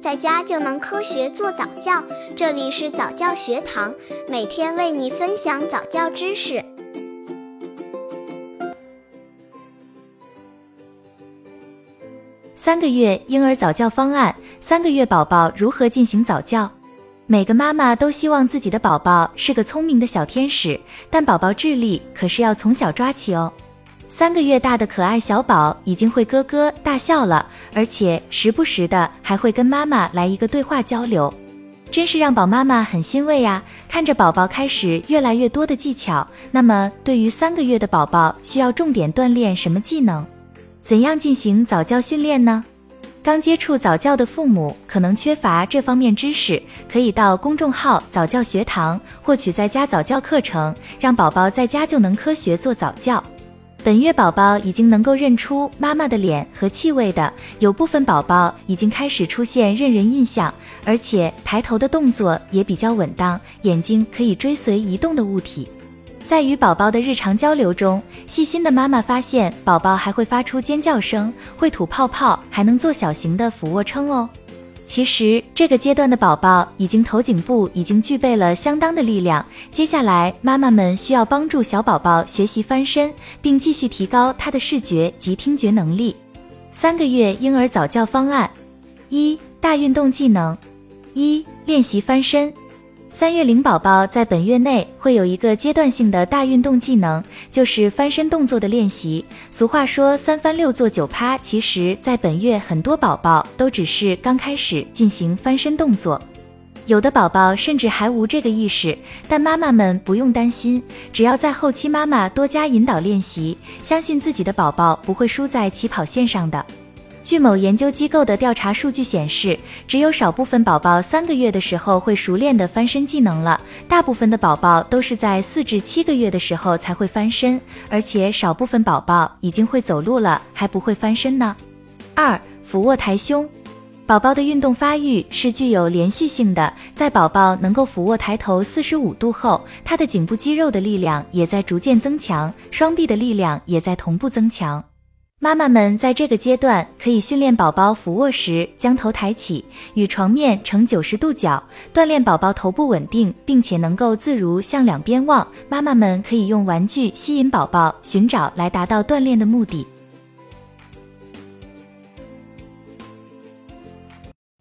在家就能科学做早教。这里是早教学堂，每天为你分享早教知识。三个月婴儿早教方案：三个月宝宝如何进行早教？每个妈妈都希望自己的宝宝是个聪明的小天使，但宝宝智力可是要从小抓起哦。三个月大的可爱小宝已经会咯咯大笑了，而且时不时的还会跟妈妈来一个对话交流，真是让宝妈妈很欣慰呀！看着宝宝开始越来越多的技巧，那么对于三个月的宝宝，需要重点锻炼什么技能？怎样进行早教训练呢？刚接触早教的父母可能缺乏这方面知识，可以到公众号早教学堂获取在家早教课程，让宝宝在家就能科学做早教。本月宝宝已经能够认出妈妈的脸和气味的，有部分宝宝已经开始出现认人印象，而且抬头的动作也比较稳当，眼睛可以追随移动的物体。在与宝宝的日常交流中，细心的妈妈发现宝宝还会发出尖叫声，会吐泡泡，还能做小型的俯卧撑哦。其实这个阶段的宝宝已经头颈部已经具备了相当的力量，接下来妈妈们需要帮助小宝宝学习翻身，并继续提高他的视觉及听觉能力。三个月婴儿早教方案：一大运动技能，一练习翻身。三月龄宝宝在本月内会有一个阶段性的大运动技能，就是翻身动作的练习。俗话说三翻六坐九趴，其实，在本月很多宝宝都只是刚开始进行翻身动作，有的宝宝甚至还无这个意识。但妈妈们不用担心，只要在后期妈妈多加引导练习，相信自己的宝宝不会输在起跑线上的。据某研究机构的调查数据显示，只有少部分宝宝三个月的时候会熟练的翻身技能了，大部分的宝宝都是在四至七个月的时候才会翻身，而且少部分宝宝已经会走路了还不会翻身呢。二、俯卧抬胸，宝宝的运动发育是具有连续性的，在宝宝能够俯卧抬头四十五度后，他的颈部肌肉的力量也在逐渐增强，双臂的力量也在同步增强。妈妈们在这个阶段可以训练宝宝俯卧时将头抬起，与床面呈九十度角，锻炼宝宝头部稳定，并且能够自如向两边望。妈妈们可以用玩具吸引宝宝寻找，来达到锻炼的目的。